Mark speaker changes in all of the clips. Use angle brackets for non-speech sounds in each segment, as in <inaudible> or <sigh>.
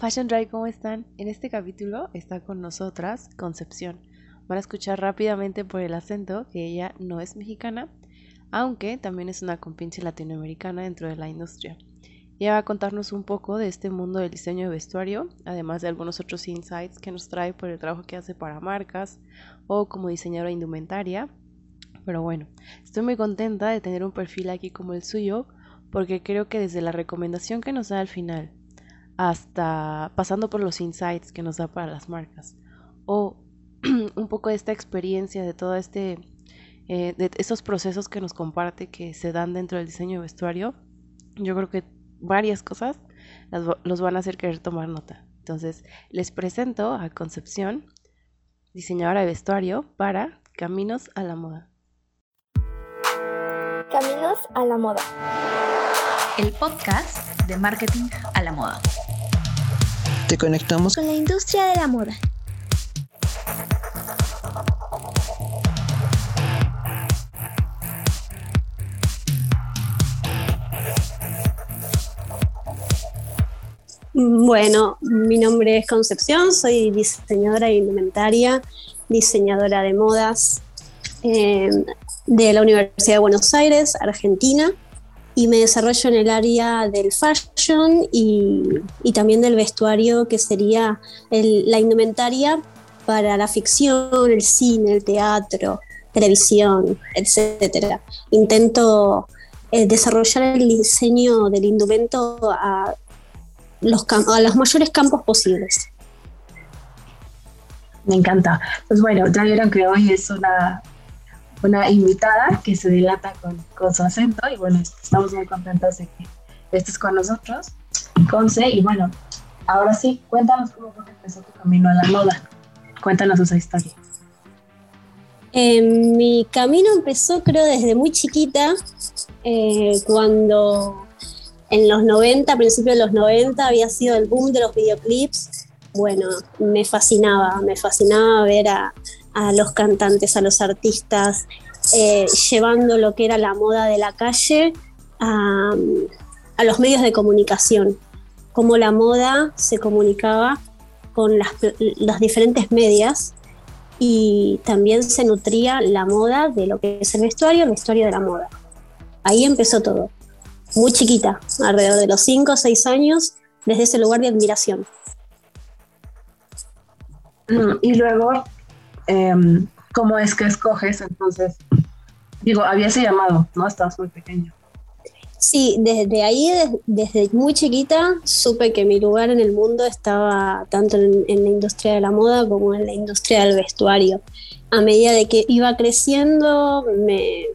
Speaker 1: Fashion Dry, ¿cómo están? En este capítulo está con nosotras Concepción. Van a escuchar rápidamente por el acento que ella no es mexicana, aunque también es una compinche latinoamericana dentro de la industria. Ella va a contarnos un poco de este mundo del diseño de vestuario, además de algunos otros insights que nos trae por el trabajo que hace para marcas o como diseñadora indumentaria. Pero bueno, estoy muy contenta de tener un perfil aquí como el suyo, porque creo que desde la recomendación que nos da al final hasta pasando por los insights que nos da para las marcas. O <clears throat> un poco de esta experiencia de todo este eh, de esos procesos que nos comparte que se dan dentro del diseño de vestuario yo creo que varias cosas los van a hacer querer tomar nota. Entonces les presento a Concepción diseñadora de vestuario para Caminos a la Moda.
Speaker 2: Caminos a la Moda.
Speaker 3: El podcast de marketing a la moda
Speaker 4: te conectamos
Speaker 2: con la industria de la moda.
Speaker 5: Bueno, mi nombre es Concepción, soy diseñadora de indumentaria, diseñadora de modas eh, de la Universidad de Buenos Aires, Argentina y me desarrollo en el área del fashion y, también del vestuario, que sería la indumentaria para la ficción, el cine, el teatro, televisión, etc. Intento eh, desarrollar el diseño del indumento a los, a los mayores campos posibles.
Speaker 6: Me encanta. Pues bueno, ya vieron que hoy es una una invitada que se dilata con, su acento y bueno, estamos muy contentos de que estés con nosotros, Conce, y bueno, ahora sí, cuéntanos cómo fue que empezó tu camino a la moda, cuéntanos esa historia.
Speaker 5: Eh, mi camino empezó creo desde muy chiquita, eh, cuando en los 90, a principios de los 90, había sido el boom de los videoclips. Bueno, me fascinaba, me fascinaba ver a, a los cantantes, a los artistas, eh, llevando lo que era la moda de la calle a, los medios de comunicación, cómo la moda se comunicaba con las, diferentes medias y también se nutría la moda de lo que es el vestuario, el vestuario de la moda. Ahí empezó todo, muy chiquita, alrededor de los 5 o 6 años, desde ese lugar de admiración.
Speaker 6: Mm, y luego Em, cómo es que escoges, entonces, digo, había ese llamado, ¿no? Estabas muy pequeño.
Speaker 5: Sí, desde ahí, desde muy chiquita, supe que mi lugar en el mundo estaba tanto en, la industria de la moda como en la industria del vestuario. A medida de que iba creciendo, me,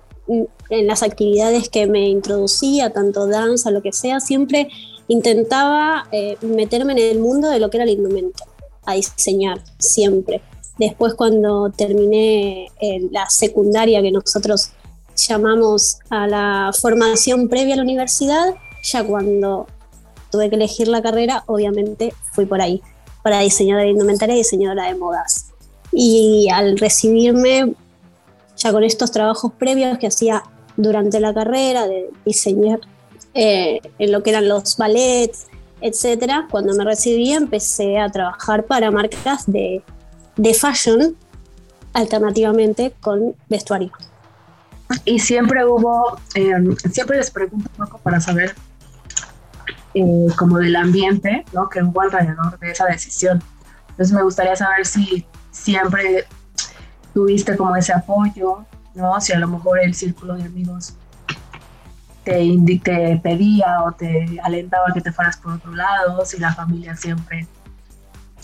Speaker 5: en las actividades que me introducía, tanto danza, lo que sea, siempre intentaba eh, meterme en el mundo de lo que era el indumento, a diseñar, siempre. Después cuando terminé eh, la secundaria que nosotros llamamos a la formación previa a la universidad, ya cuando tuve que elegir la carrera, obviamente fui por ahí, para diseñadora de indumentaria y diseñadora de modas. Y al recibirme, ya con estos trabajos previos que hacía durante la carrera, de diseñar eh, en lo que eran los ballets, etcétera, cuando me recibí empecé a trabajar para marcas de de fashion alternativamente con vestuario.
Speaker 6: Y siempre hubo, em, siempre les pregunto un poco para saber eh, como del ambiente ¿no? que hubo alrededor de esa decisión. Entonces me gustaría saber si siempre tuviste como ese apoyo, ¿no? Si a lo mejor el círculo de amigos te, te pedía o te alentaba que te fueras por otro lado, si la familia siempre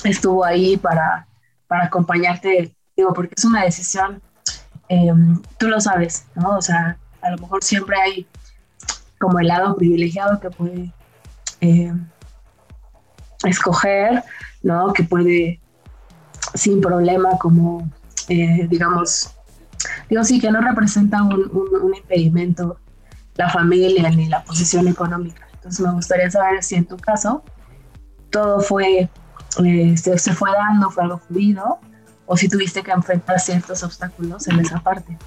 Speaker 6: estuvo ahí para para acompañarte, digo, porque es una decisión, em, tú lo sabes, ¿no? O sea, a lo mejor siempre hay como el lado privilegiado que puede em, escoger, ¿no? Que puede sin problema como, eh, digamos, digo, sí, que no representa un, un, impedimento la familia ni la posición económica. Entonces me gustaría saber si en tu caso todo fue eh, se, fue dando, fue algo fluido, o si tuviste que enfrentar ciertos obstáculos en esa parte.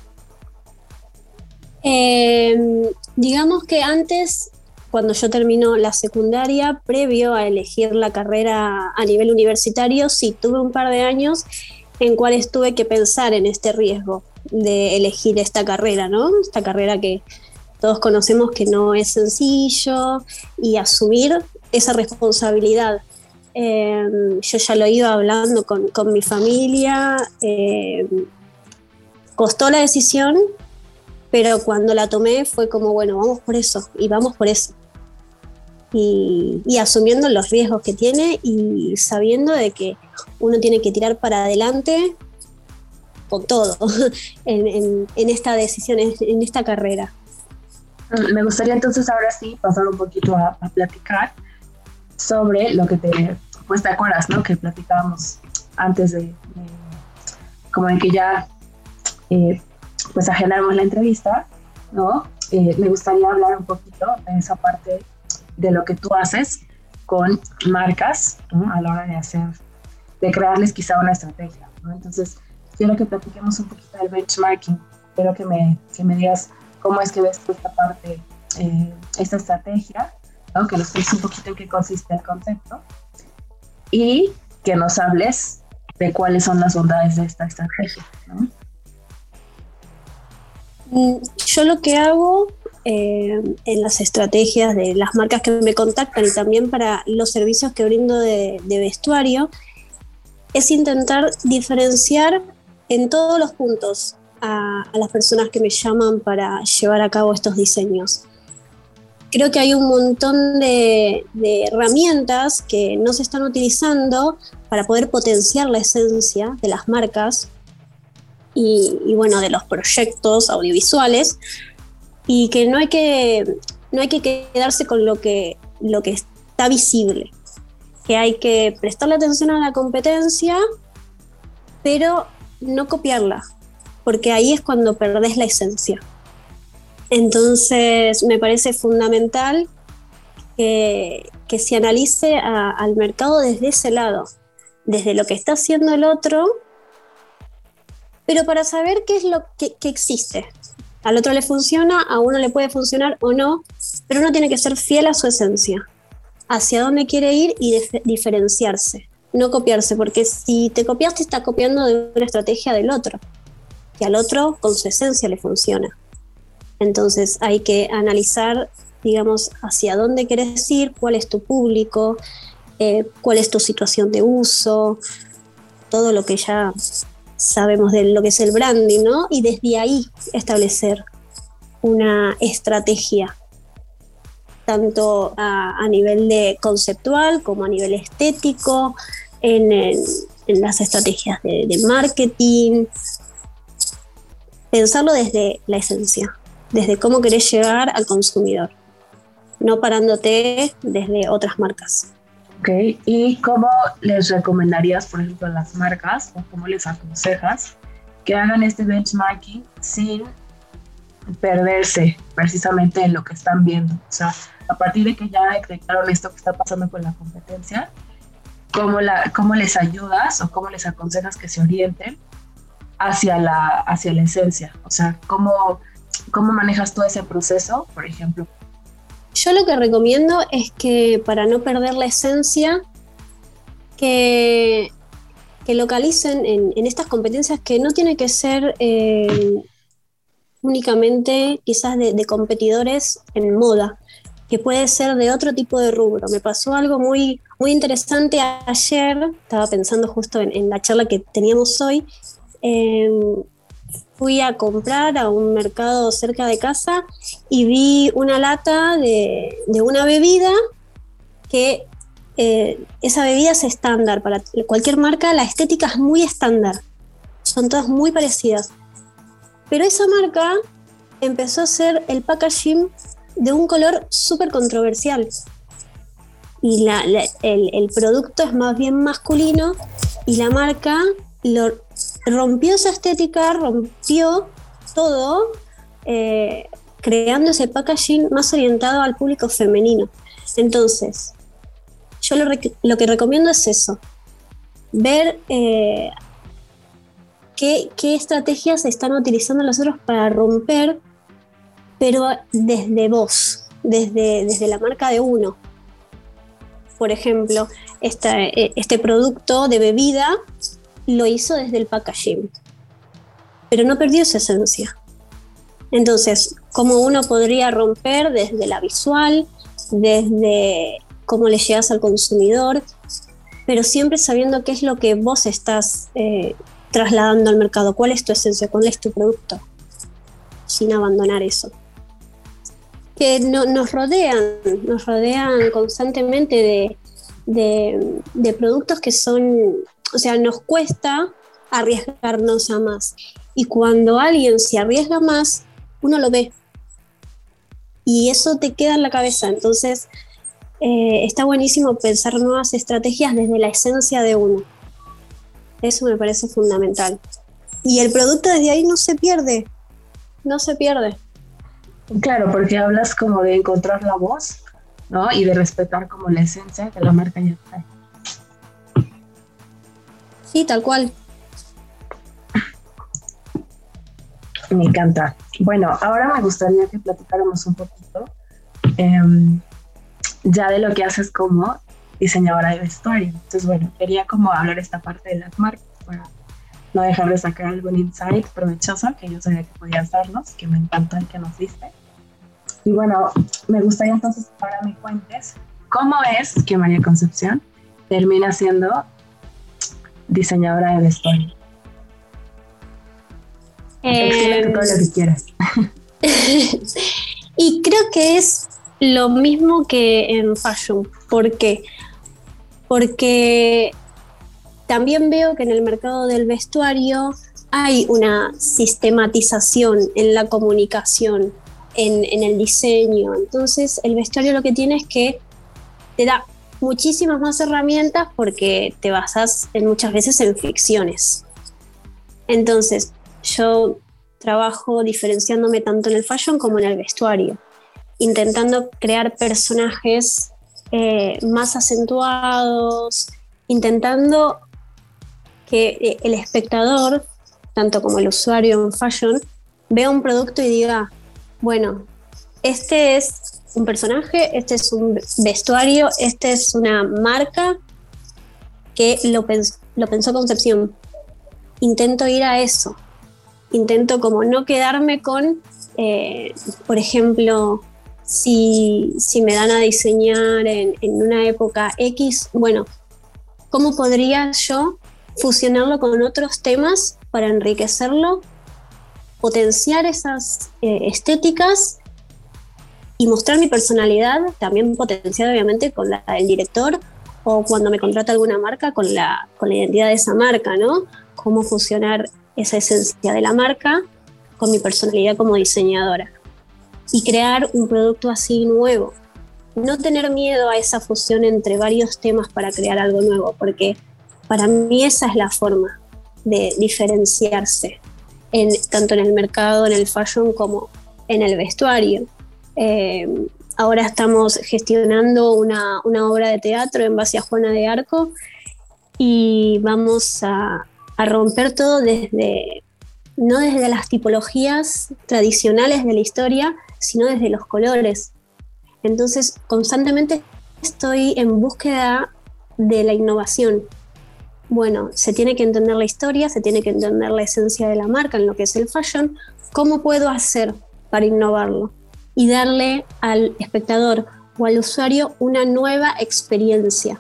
Speaker 5: Em, digamos que antes, cuando yo termino la secundaria, previo a elegir la carrera a nivel universitario, sí tuve un par de años en cuales tuve que pensar en este riesgo de elegir esta carrera, ¿no? Esta carrera que todos conocemos que no es sencillo y asumir esa responsabilidad. Em, yo ya lo iba hablando con, mi familia, em, costó la decisión, pero cuando la tomé fue como, bueno, vamos por eso y vamos por eso. Y, asumiendo los riesgos que tiene y sabiendo de que uno tiene que tirar para adelante con todo <laughs> en, esta decisión, en, esta carrera.
Speaker 6: Me gustaría entonces ahora sí pasar un poquito a, platicar sobre lo que te, pues te acuerdas, ¿no? Que platicábamos antes de, como en que ya eh, pues agendamos la entrevista, ¿no? Eh, me gustaría hablar un poquito de esa parte de lo que tú haces con marcas a la hora de hacer, de crearles quizá una estrategia. ¿no? Entonces, quiero que platiquemos un poquito del benchmarking. Quiero que me, que me digas cómo es que ves tú esta parte, eh, esta estrategia, ¿no? que nos expliques un poquito en qué consiste el concepto y que nos hables de cuáles son las bondades de esta estrategia.
Speaker 5: Mm, yo lo que hago eh, en las estrategias de las marcas que me contactan y también para los servicios que brindo de, vestuario, es intentar diferenciar en todos los puntos a, las personas que me llaman para llevar a cabo estos diseños. Creo que hay un montón de, herramientas que no se están utilizando para poder potenciar la esencia de las marcas y, y bueno, de los proyectos audiovisuales, y que no hay que, no hay que quedarse con lo que, lo que está visible, que hay que prestarle atención a la competencia, pero no copiarla, porque ahí es cuando perdés la esencia. Entonces me parece fundamental que, se analice al mercado desde ese lado, desde lo que está haciendo el otro, pero para saber qué es lo que, existe, al otro le funciona, a uno le puede funcionar o no, pero uno tiene que ser fiel a su esencia, hacia dónde quiere ir y diferenciarse, no copiarse, porque si te copiaste estás copiando de una estrategia del otro, que al otro con su esencia le funciona. Entonces hay que analizar, digamos, hacia dónde quieres ir, cuál es tu público, eh, cuál es tu situación de uso, todo lo que ya sabemos de lo que es el branding, ¿no? Y desde ahí establecer una estrategia, tanto a, nivel de conceptual como a nivel estético, en, las estrategias de, de marketing, pensarlo desde la esencia, desde cómo querés llegar al consumidor, no parándote desde otras marcas.
Speaker 6: ¿y cómo les recomendarías, por ejemplo, a las marcas o cómo les aconsejas que hagan este benchmarking sin perderse precisamente en lo que están viendo? O sea, a partir de que ya detectaron esto que está pasando con la competencia, ¿cómo, la, cómo les ayudas o cómo les aconsejas que se orienten hacia la, hacia la esencia? O sea, ¿cómo, ¿cómo manejas todo ese proceso, por ejemplo,
Speaker 5: yo lo que recomiendo es que para no perder la esencia, que, localicen en, estas competencias que no tiene que ser eh, únicamente quizás de, competidores en moda, que puede ser de otro tipo de rubro. Me pasó algo muy, muy interesante ayer, estaba pensando justo en, la charla que teníamos hoy. Eh, fui a comprar a un mercado cerca de casa y vi una lata de, una bebida que eh, esa bebida es estándar para cualquier marca, la estética es muy estándar, son todas muy parecidas. Pero esa marca empezó a hacer el packaging de un color súper controversial. Y el, el producto es más bien masculino y la marca lo rompió esa estética, rompió todo, eh, creando ese packaging más orientado al público femenino. Entonces, yo lo, que recomiendo es eso, ver eh, qué, qué, estrategias están utilizando los otros para romper, pero desde vos, desde, desde la marca de uno. Por ejemplo, este, este producto de bebida lo hizo desde el packaging, pero no perdió su esencia. Entonces, ¿cómo uno podría romper desde la visual, desde cómo le llegas al consumidor, pero siempre sabiendo qué es lo que vos estás eh, trasladando al mercado, cuál es tu esencia, cuál es tu producto, sin abandonar eso. Que nos rodean, nos rodean constantemente de, de productos que son, o sea, nos cuesta arriesgarnos a más. Y cuando alguien se arriesga más, uno lo ve. Y eso te queda en la cabeza. Entonces, eh, está buenísimo pensar nuevas estrategias desde la esencia de uno. Eso me parece fundamental. Y el producto desde ahí no se pierde, no se pierde.
Speaker 6: Claro, porque hablas como de encontrar la voz, ¿no? Y de respetar como la esencia que la marca ya trae.
Speaker 5: Sí, tal cual.
Speaker 6: Me encanta. Bueno, ahora me gustaría que platicáramos un poquito em, ya de lo que haces como diseñadora de vestuario. Entonces, bueno, quería como hablar esta parte de las marcas para no dejar de sacar algún insight provechoso que yo sabía que podías darnos, que me encanta el que nos diste. Y bueno, me gustaría entonces ahora me cuentes cómo es que María Concepción termina siendo diseñadora de vestuario. Eh, todo lo que quieras. <laughs>
Speaker 5: y creo que es lo mismo que en fashion. ¿Por qué? Porque también veo que en el mercado del vestuario hay una sistematización en la comunicación, en, el diseño. Entonces, el vestuario lo que tiene es que te da muchísimas más herramientas porque te basas en muchas veces en ficciones. Entonces, yo trabajo diferenciándome tanto en el fashion como en el vestuario intentando crear personajes eh, más acentuados, intentando que eh, el espectador, tanto como el usuario en fashion, vea un producto y diga, bueno, este es un personaje, este es un vestuario, este es una marca que lo, lo pensó Concepción. Intento ir a eso. Intento como no quedarme con, eh, por ejemplo, si, me dan a diseñar en, una época X, bueno, ¿cómo podría yo fusionarlo con otros temas para enriquecerlo, potenciar esas eh, estéticas y mostrar mi personalidad, también potenciada obviamente con la del director o cuando me contrata alguna marca con la, con la identidad de esa marca, ¿no? Cómo fusionar esa esencia de la marca con mi personalidad como diseñadora y crear un producto así nuevo. No tener miedo a esa fusión entre varios temas para crear algo nuevo, porque para mí esa es la forma de diferenciarse, en, tanto en el mercado, en el fashion como en el vestuario. Eh, ahora estamos gestionando una, una, obra de teatro en base a Juana de Arco y vamos a, a romper todo desde, no desde las tipologías tradicionales de la historia, sino desde los colores. Entonces, constantemente estoy en búsqueda de la innovación. Bueno, se tiene que entender la historia, se tiene que entender la esencia de la marca en lo que es el fashion. ¿Cómo puedo hacer para innovarlo? Y darle al espectador o al usuario una nueva experiencia,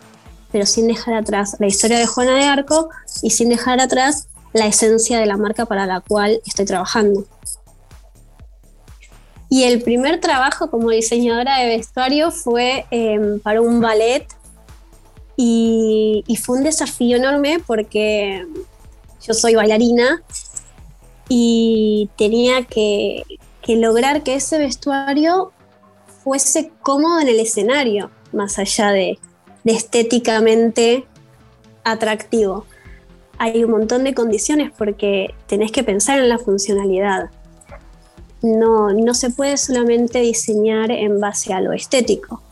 Speaker 5: pero sin dejar atrás la historia de Juana de Arco y sin dejar atrás la esencia de la marca para la cual estoy trabajando. Y el primer trabajo como diseñadora de vestuario fue em, para un ballet y, fue un desafío enorme porque yo soy bailarina y tenía que, lograr que ese vestuario fuese cómodo en el escenario, más allá de estéticamente atractivo. Hay un montón de condiciones porque tenés que pensar en la funcionalidad no, no se puede solamente diseñar en base a lo estético.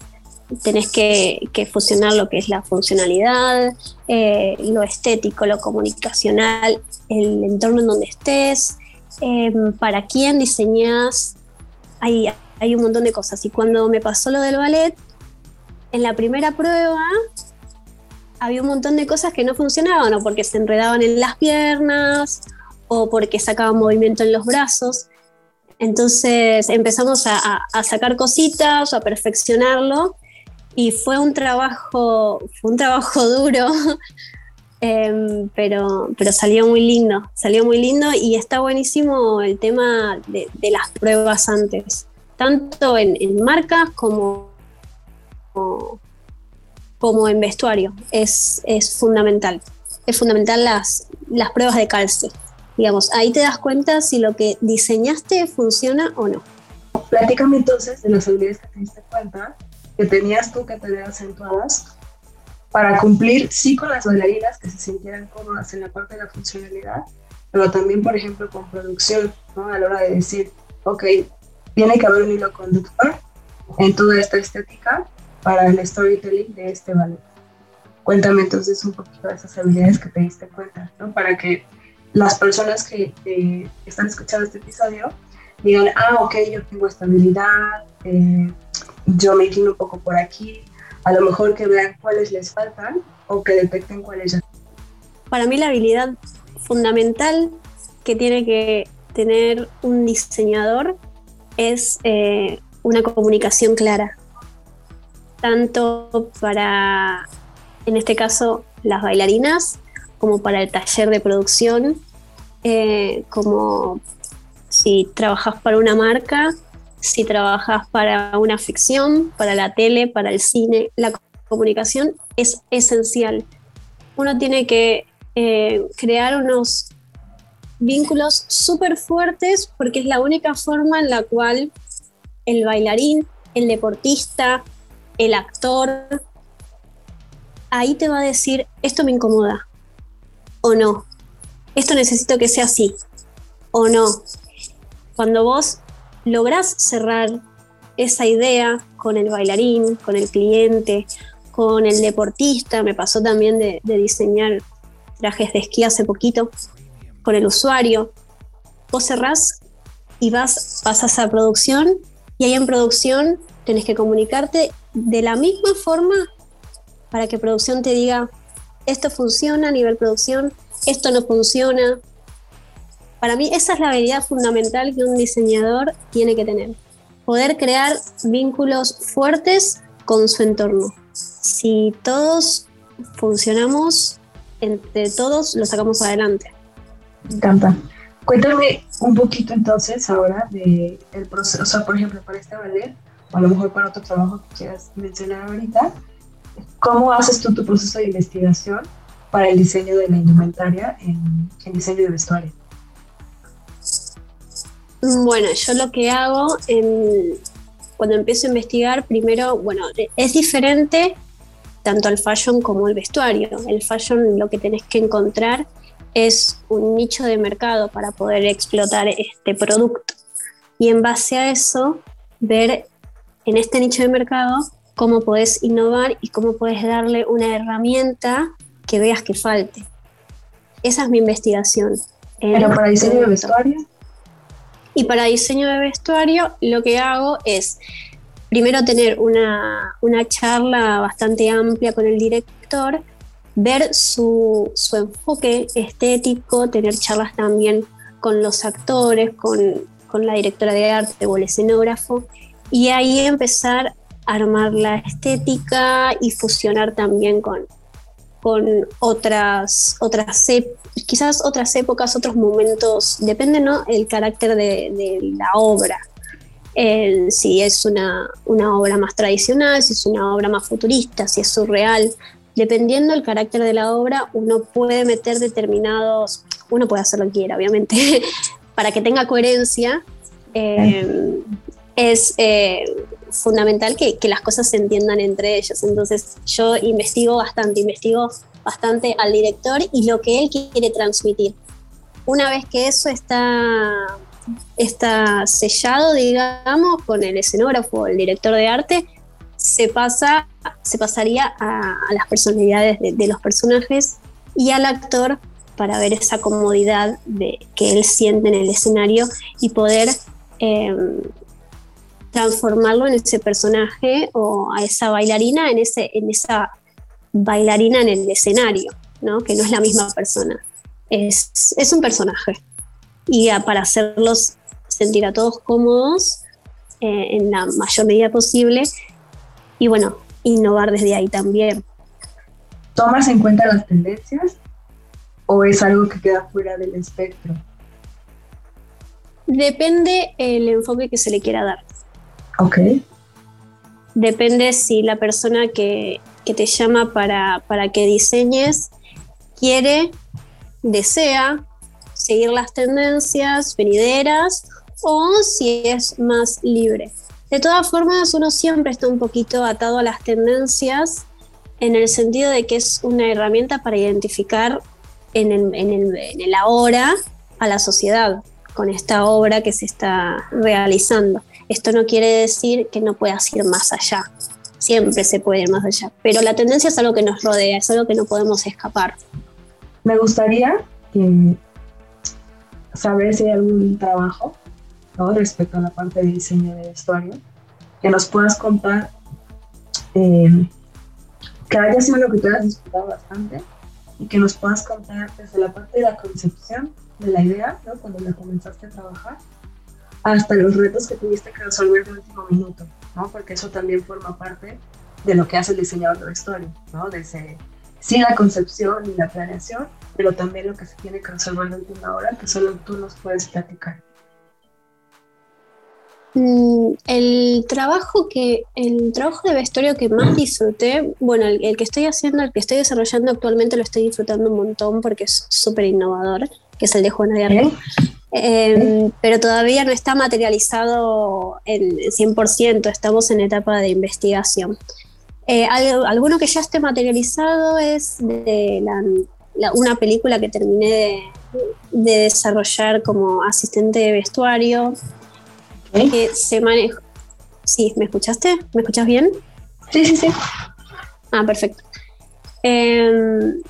Speaker 5: Tenés que, fusionar lo que es la funcionalidad, eh, lo estético, lo comunicacional, el entorno en donde estés, em, para quién diseñas. Hay, hay un montón de cosas. Y cuando me pasó lo del ballet, en la primera prueba había un montón de cosas que no funcionaban, o porque se enredaban en las piernas, o porque sacaban movimiento en los brazos. Entonces empezamos a, sacar cositas, a perfeccionarlo, y fue un trabajo, fue un trabajo <laughs> duro, em, pero, pero salió muy lindo, salió muy lindo y está buenísimo el tema de, las pruebas antes tanto en, marcas como, como, en vestuario. Es, fundamental. Es fundamental las, las pruebas de calce. Digamos, ahí te das cuenta si lo que diseñaste funciona o no.
Speaker 6: Platícame entonces de las habilidades que te diste cuenta que tenías tú que tener acentuadas para cumplir, sí, con las bailarinas que se sintieran cómodas en la parte de la funcionalidad, pero también, por ejemplo, con producción, ¿no? A la hora de decir, ok, tiene que haber un hilo conductor en toda esta estética para el storytelling de este ballet. Cuéntame entonces un poquito de esas habilidades que te diste cuenta, ¿no? Para que las personas que están escuchando este episodio digan, ah, ok, yo tengo esta habilidad, eh, yo me inclino un poco por aquí, a lo mejor que vean cuáles les faltan o que detecten cuáles ya.
Speaker 5: Para mí la habilidad fundamental que tiene que tener un diseñador es eh, una comunicación clara, tanto para, en este caso, las bailarinas, como para el taller de producción, eh, como si trabajas para una marca, si trabajas para una ficción, para la tele, para el cine, la comunicación es esencial. Uno tiene que eh, crear unos vínculos súper fuertes porque es la única forma en la cual el bailarín, el deportista, el actor, ahí te va a decir, esto me incomoda o no, esto necesito que sea así o no. Cuando vos lográs cerrar esa idea con el bailarín, con el cliente, con el deportista, me pasó también de, diseñar trajes de esquí hace poquito, con el usuario. Vos cerrás y vas, pasas a producción y ahí en producción tenés que comunicarte de la misma forma para que producción te diga, esto funciona a nivel producción, esto no funciona. Para mí esa es la habilidad fundamental que un diseñador tiene que tener. Poder crear vínculos fuertes con su entorno. Si todos funcionamos, entre todos lo sacamos adelante.
Speaker 6: Me encanta. Cuéntame un poquito entonces ahora de el proceso, o sea, por ejemplo, para este ballet, o a lo mejor para otro trabajo que quieras mencionar ahorita, ¿cómo haces tú tu proceso de investigación para el diseño de la indumentaria en, el diseño de vestuario?
Speaker 5: Bueno, yo lo que hago cuando empiezo a investigar, primero, bueno, es diferente tanto el fashion como el vestuario. El fashion lo que tenés que encontrar es un nicho de mercado para poder explotar este producto. Y en base a eso, ver en este nicho de mercado cómo puedes innovar y cómo puedes darle una herramienta que veas que falte. Esa es mi investigación.
Speaker 6: ¿Pero para diseño de vestuario?
Speaker 5: Y para diseño de vestuario lo que hago es primero tener una, una charla bastante amplia con el director ver su, enfoque estético, tener charlas también con los actores, con, la directora de arte o el escenógrafo, y ahí empezar a armar la estética y fusionar también con, con otras, otras quizás otras épocas, otros momentos, depende ¿no? el carácter de, la obra. si es una, una, obra más tradicional, si es una obra más futurista, si es surreal, dependiendo del carácter de la obra, uno puede meter determinados, uno puede hacer lo que quiera, obviamente, <laughs> para que tenga coherencia. Eh, es eh, fundamental que, las cosas se entiendan entre ellos. Entonces yo investigo bastante, investigo bastante al director y lo que él quiere transmitir. Una vez que eso está, está sellado, digamos, con el escenógrafo, el director de arte, se pasa, se pasaría a, las personalidades de, los personajes y al actor para ver esa comodidad de, que él siente en el escenario y poder em, transformarlo en ese personaje o a esa bailarina en, ese, en esa bailarina en el escenario, ¿no? que no es la misma persona, es, es un personaje. Y para hacerlos sentir a todos cómodos eh, en la mayor medida posible y bueno, innovar desde ahí también.
Speaker 6: ¿Tomas en cuenta las tendencias o es algo que queda fuera del espectro?
Speaker 5: Depende el enfoque que se le quiera dar.
Speaker 6: Ok.
Speaker 5: Depende si la persona que, te llama para, para que diseñes quiere, desea seguir las tendencias venideras o si es más libre. De todas formas, uno siempre está un poquito atado a las tendencias en el sentido de que es una herramienta para identificar en el, en el, en el ahora a la sociedad con esta obra que se está realizando. Esto no quiere decir que no puedas ir más allá, siempre se puede ir más allá, pero la tendencia es algo que nos rodea, es algo que no podemos escapar.
Speaker 6: Me gustaría saber si hay algún trabajo respecto a la parte de diseño de vestuario, que nos puedas contar eh, que haya sido lo que tú has disfrutado bastante y que nos puedas contar desde la parte de la concepción de la idea, ¿no? cuando la comenzaste a trabajar, hasta los retos que tuviste que resolver de último minuto, ¿no? porque eso también forma parte de lo que hace el diseñador de vestuario, ¿no? desde sí la concepción y la planeación, pero también lo que se tiene que resolver de última hora, que solo tú nos puedes platicar.
Speaker 5: Mm, el trabajo que el trabajo de vestuario que más disfruté, bueno, el, que estoy haciendo, el que estoy desarrollando actualmente lo estoy disfrutando un montón porque es súper innovador, que es el de Juana de Arco. Em, pero todavía no está materializado en 100%, estamos en etapa de investigación. Eh, alguno que ya esté materializado es de una película que terminé de desarrollar como asistente de vestuario, que se maneja. Sí, ¿me escuchaste? ¿Me escuchas bien?
Speaker 6: Sí, sí, sí.
Speaker 5: Ah, perfecto. Em,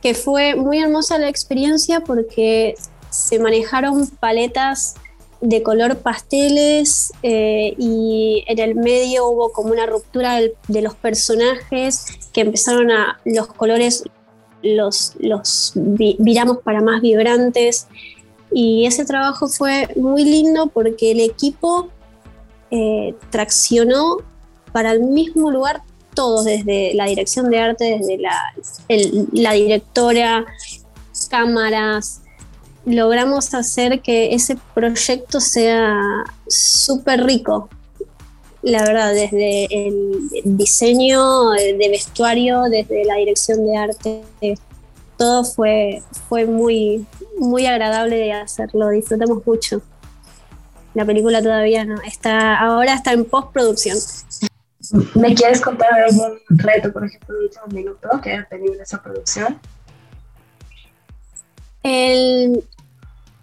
Speaker 5: que fue muy hermosa la experiencia porque se manejaron paletas de color pasteles eh, y en el medio hubo como una ruptura de los personajes que empezaron a los colores los, los viramos para más vibrantes y ese trabajo fue muy lindo porque el equipo eh, traccionó para el mismo lugar todos, desde la dirección de arte, desde la, la directora, cámaras. Logramos hacer que ese proyecto sea súper rico, la verdad, desde el diseño de vestuario, desde la dirección de arte, todo fue, fue muy, muy agradable de hacerlo, disfrutamos mucho. La película todavía no, está, ahora está en postproducción.
Speaker 6: ¿Me quieres contar algún reto, por ejemplo, de un minuto que haya tenido en esa producción?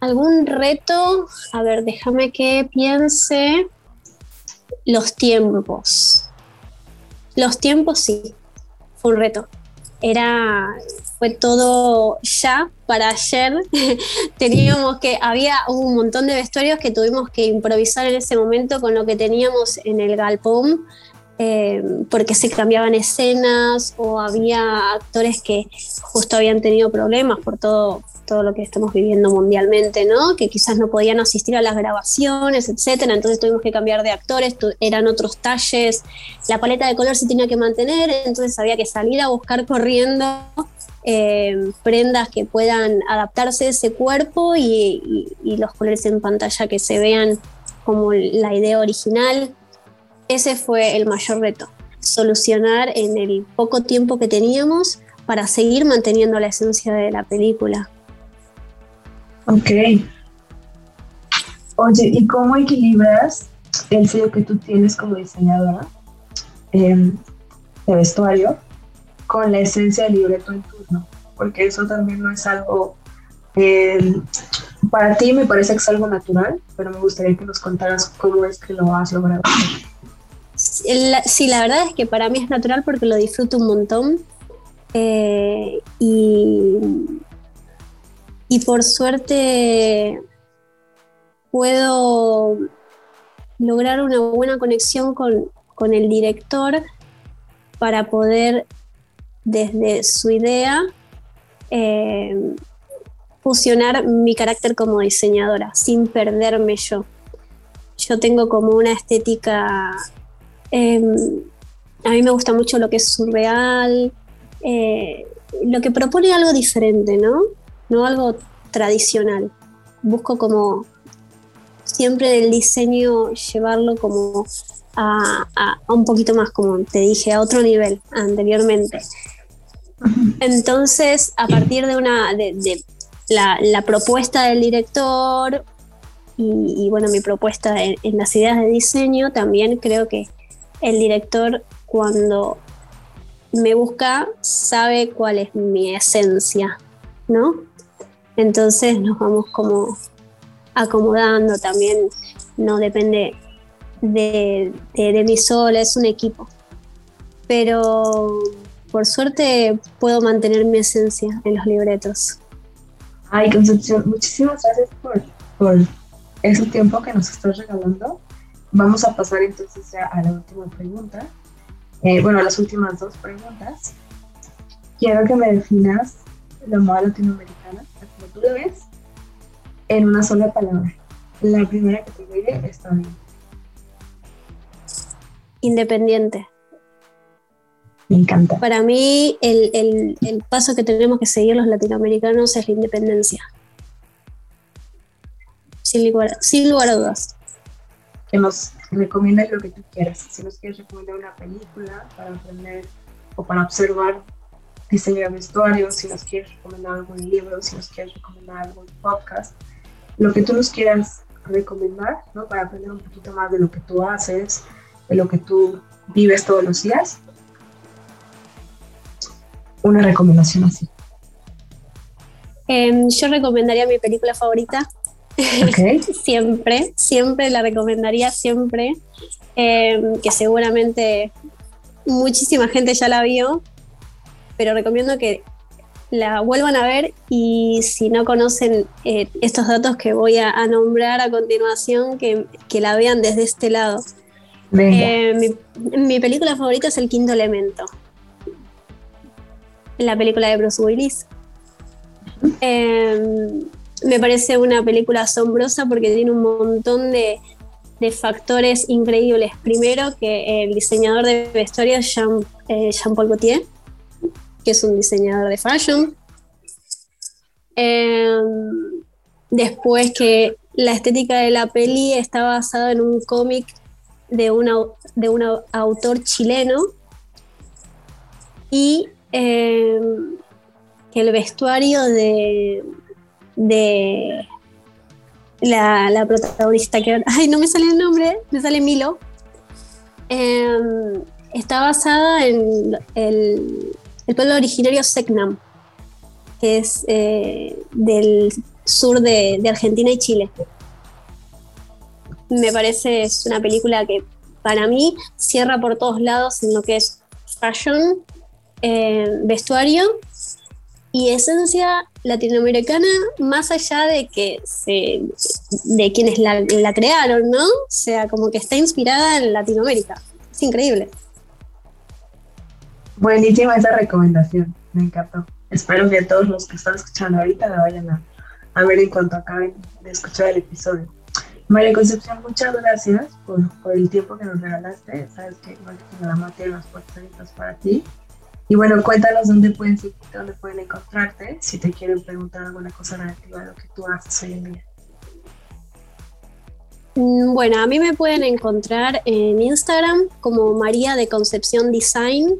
Speaker 5: Algún reto, a ver, déjame que piense. Los tiempos. Los tiempos sí, fue un reto. Era, fue todo ya para ayer. <laughs> teníamos que, había un montón de vestuarios que tuvimos que improvisar en ese momento con lo que teníamos en el galpón. Eh, porque se cambiaban escenas o había actores que justo habían tenido problemas por todo, todo lo que estamos viviendo mundialmente, ¿no? Que quizás no podían asistir a las grabaciones, etcétera. Entonces tuvimos que cambiar de actores, eran otros talles, la paleta de color se tenía que mantener, entonces había que salir a buscar corriendo eh, prendas que puedan adaptarse a ese cuerpo y, los colores en pantalla que se vean como la idea original. Ese fue el mayor reto, solucionar en el poco tiempo que teníamos para seguir manteniendo la esencia de la película.
Speaker 6: Ok. Oye, ¿y cómo equilibras el sello que tú tienes como diseñadora em, de vestuario con la esencia del libreto en turno? Porque eso también no es algo... Em, para ti me parece que es algo natural, pero me gustaría que nos contaras cómo es que lo has logrado.
Speaker 5: Sí, la verdad es que para mí es natural porque lo disfruto un montón. Eh, y por suerte puedo lograr una buena conexión con, con el director para poder desde su idea eh, fusionar mi carácter como diseñadora sin perderme yo. Yo tengo como una estética, em, a mí me gusta mucho lo que es surreal, eh, lo que propone algo diferente, ¿no? No algo tradicional. Busco como siempre del diseño llevarlo como a, un poquito más, como te dije, a otro nivel anteriormente. Entonces, a partir de una de, la, propuesta del director y, bueno, mi propuesta en, las ideas de diseño, también creo que el director cuando me busca sabe cuál es mi esencia, ¿no? Entonces nos vamos como acomodando también, no depende de, de, mí sola, es un equipo. Pero por suerte puedo mantener mi esencia en los libretos.
Speaker 6: Ay, Concepción, muchísimas gracias por, por ese tiempo que nos estás regalando. Vamos a pasar entonces ya a la última pregunta. Eh, bueno, las últimas dos preguntas. Quiero que me definas la moda latinoamericana, como tú lo ves, en una sola palabra. La primera que te diré está bien.
Speaker 5: Independiente.
Speaker 6: Me encanta.
Speaker 5: Para mí, el, paso que tenemos que seguir los latinoamericanos es la independencia. Sin lugar, sin lugar a dudas.
Speaker 6: Que nos recomiendas lo que tú quieras. Si nos quieres recomendar una película para aprender o para observar diseño de vestuario, si nos quieres recomendar algún libro, si nos quieres recomendar algún podcast, lo que tú nos quieras recomendar, ¿no? Para aprender un poquito más de lo que tú haces, de lo que tú vives todos los días. Una recomendación así.
Speaker 5: Em, yo recomendaría mi película favorita. <laughs> siempre, siempre la recomendaría, siempre. Em, que seguramente muchísima gente ya la vio, pero recomiendo que la vuelvan a ver y si no conocen eh, estos datos que voy a, nombrar a continuación, que, la vean desde este lado. Eh, mi, película favorita es El Quinto Elemento, la película de Bruce Willis. Me parece una película asombrosa porque tiene un montón de, de factores increíbles. Primero, que el diseñador de vestuario Jean, eh, Jean Paul Gaultier que es un diseñador de fashion. Em, después que la estética de la peli está basada en un cómic de, de un autor chileno y em, que el vestuario de, de la, protagonista que <laughs> ay no me sale el nombre me sale Milo em, está basada en el, el pueblo originario Secnam, que es eh, del sur de, Argentina y Chile. Me parece es una película que para mí cierra por todos lados en lo que es fashion, eh, vestuario y esencia latinoamericana, más allá de que se, de quienes la, la crearon, ¿no? O sea, como que está inspirada en Latinoamérica. Es increíble.
Speaker 6: Buenísima esa recomendación, me encantó. Espero que todos los que están escuchando ahorita la vayan a, ver en cuanto acaben de escuchar el episodio. María Concepción, muchas gracias por, el tiempo que nos regalaste. Sabes que igual que la tiene las puertas para ti. Y bueno, cuéntanos dónde pueden dónde pueden encontrarte, si te quieren preguntar alguna cosa relativa a lo que tú haces hoy en día.
Speaker 5: Mm, bueno, a mí me pueden encontrar en Instagram como María de Concepción Design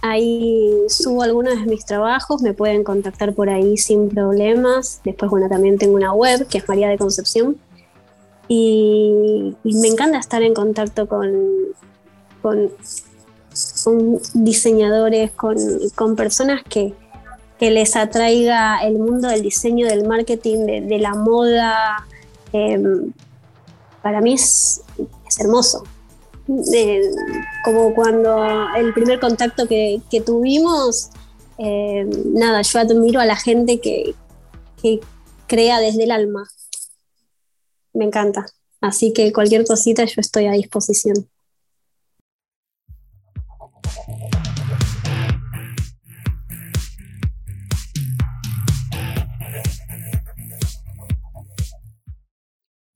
Speaker 5: Ahí subo algunos de mis trabajos, me pueden contactar por ahí sin problemas. Después, bueno, también tengo una web que es María de Concepción. Y, me encanta estar en contacto con, con, diseñadores, con, personas que, les atraiga el mundo del diseño, del marketing, de, la moda. Em, para mí es hermoso como cuando el primer contacto que, tuvimos, eh, nada, yo admiro a la gente que, crea desde el alma. Me encanta. Así que cualquier cosita yo estoy a disposición.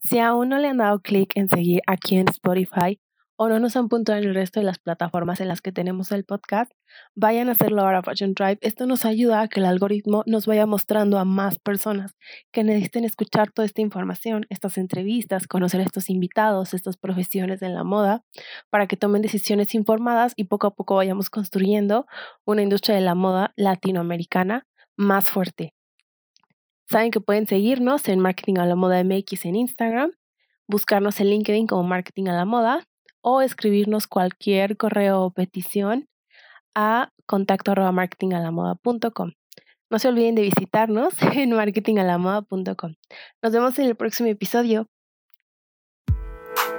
Speaker 1: Si aún no le han dado clic en seguir aquí en Spotify o no nos han puntuado en el resto de las plataformas en las que tenemos el podcast, vayan a hacerlo ahora Fashion Drive. Esto nos ayuda a que el algoritmo nos vaya mostrando a más personas que necesiten escuchar toda esta información, estas entrevistas, conocer a estos invitados, estas profesiones en la moda, para que tomen decisiones informadas y poco a poco vayamos construyendo una industria de la moda latinoamericana más fuerte. Saben que pueden seguirnos en Marketing a la Moda MX en Instagram, buscarnos en LinkedIn como Marketing a la Moda o escribirnos cualquier correo o petición a contacto marketingalamoda.com. No se olviden de visitarnos <laughs> en marketingalamoda.com. Nos vemos en el próximo episodio.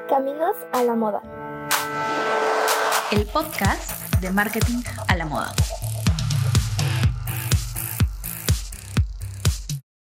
Speaker 2: Caminos a la moda.
Speaker 3: El podcast de marketing a la moda.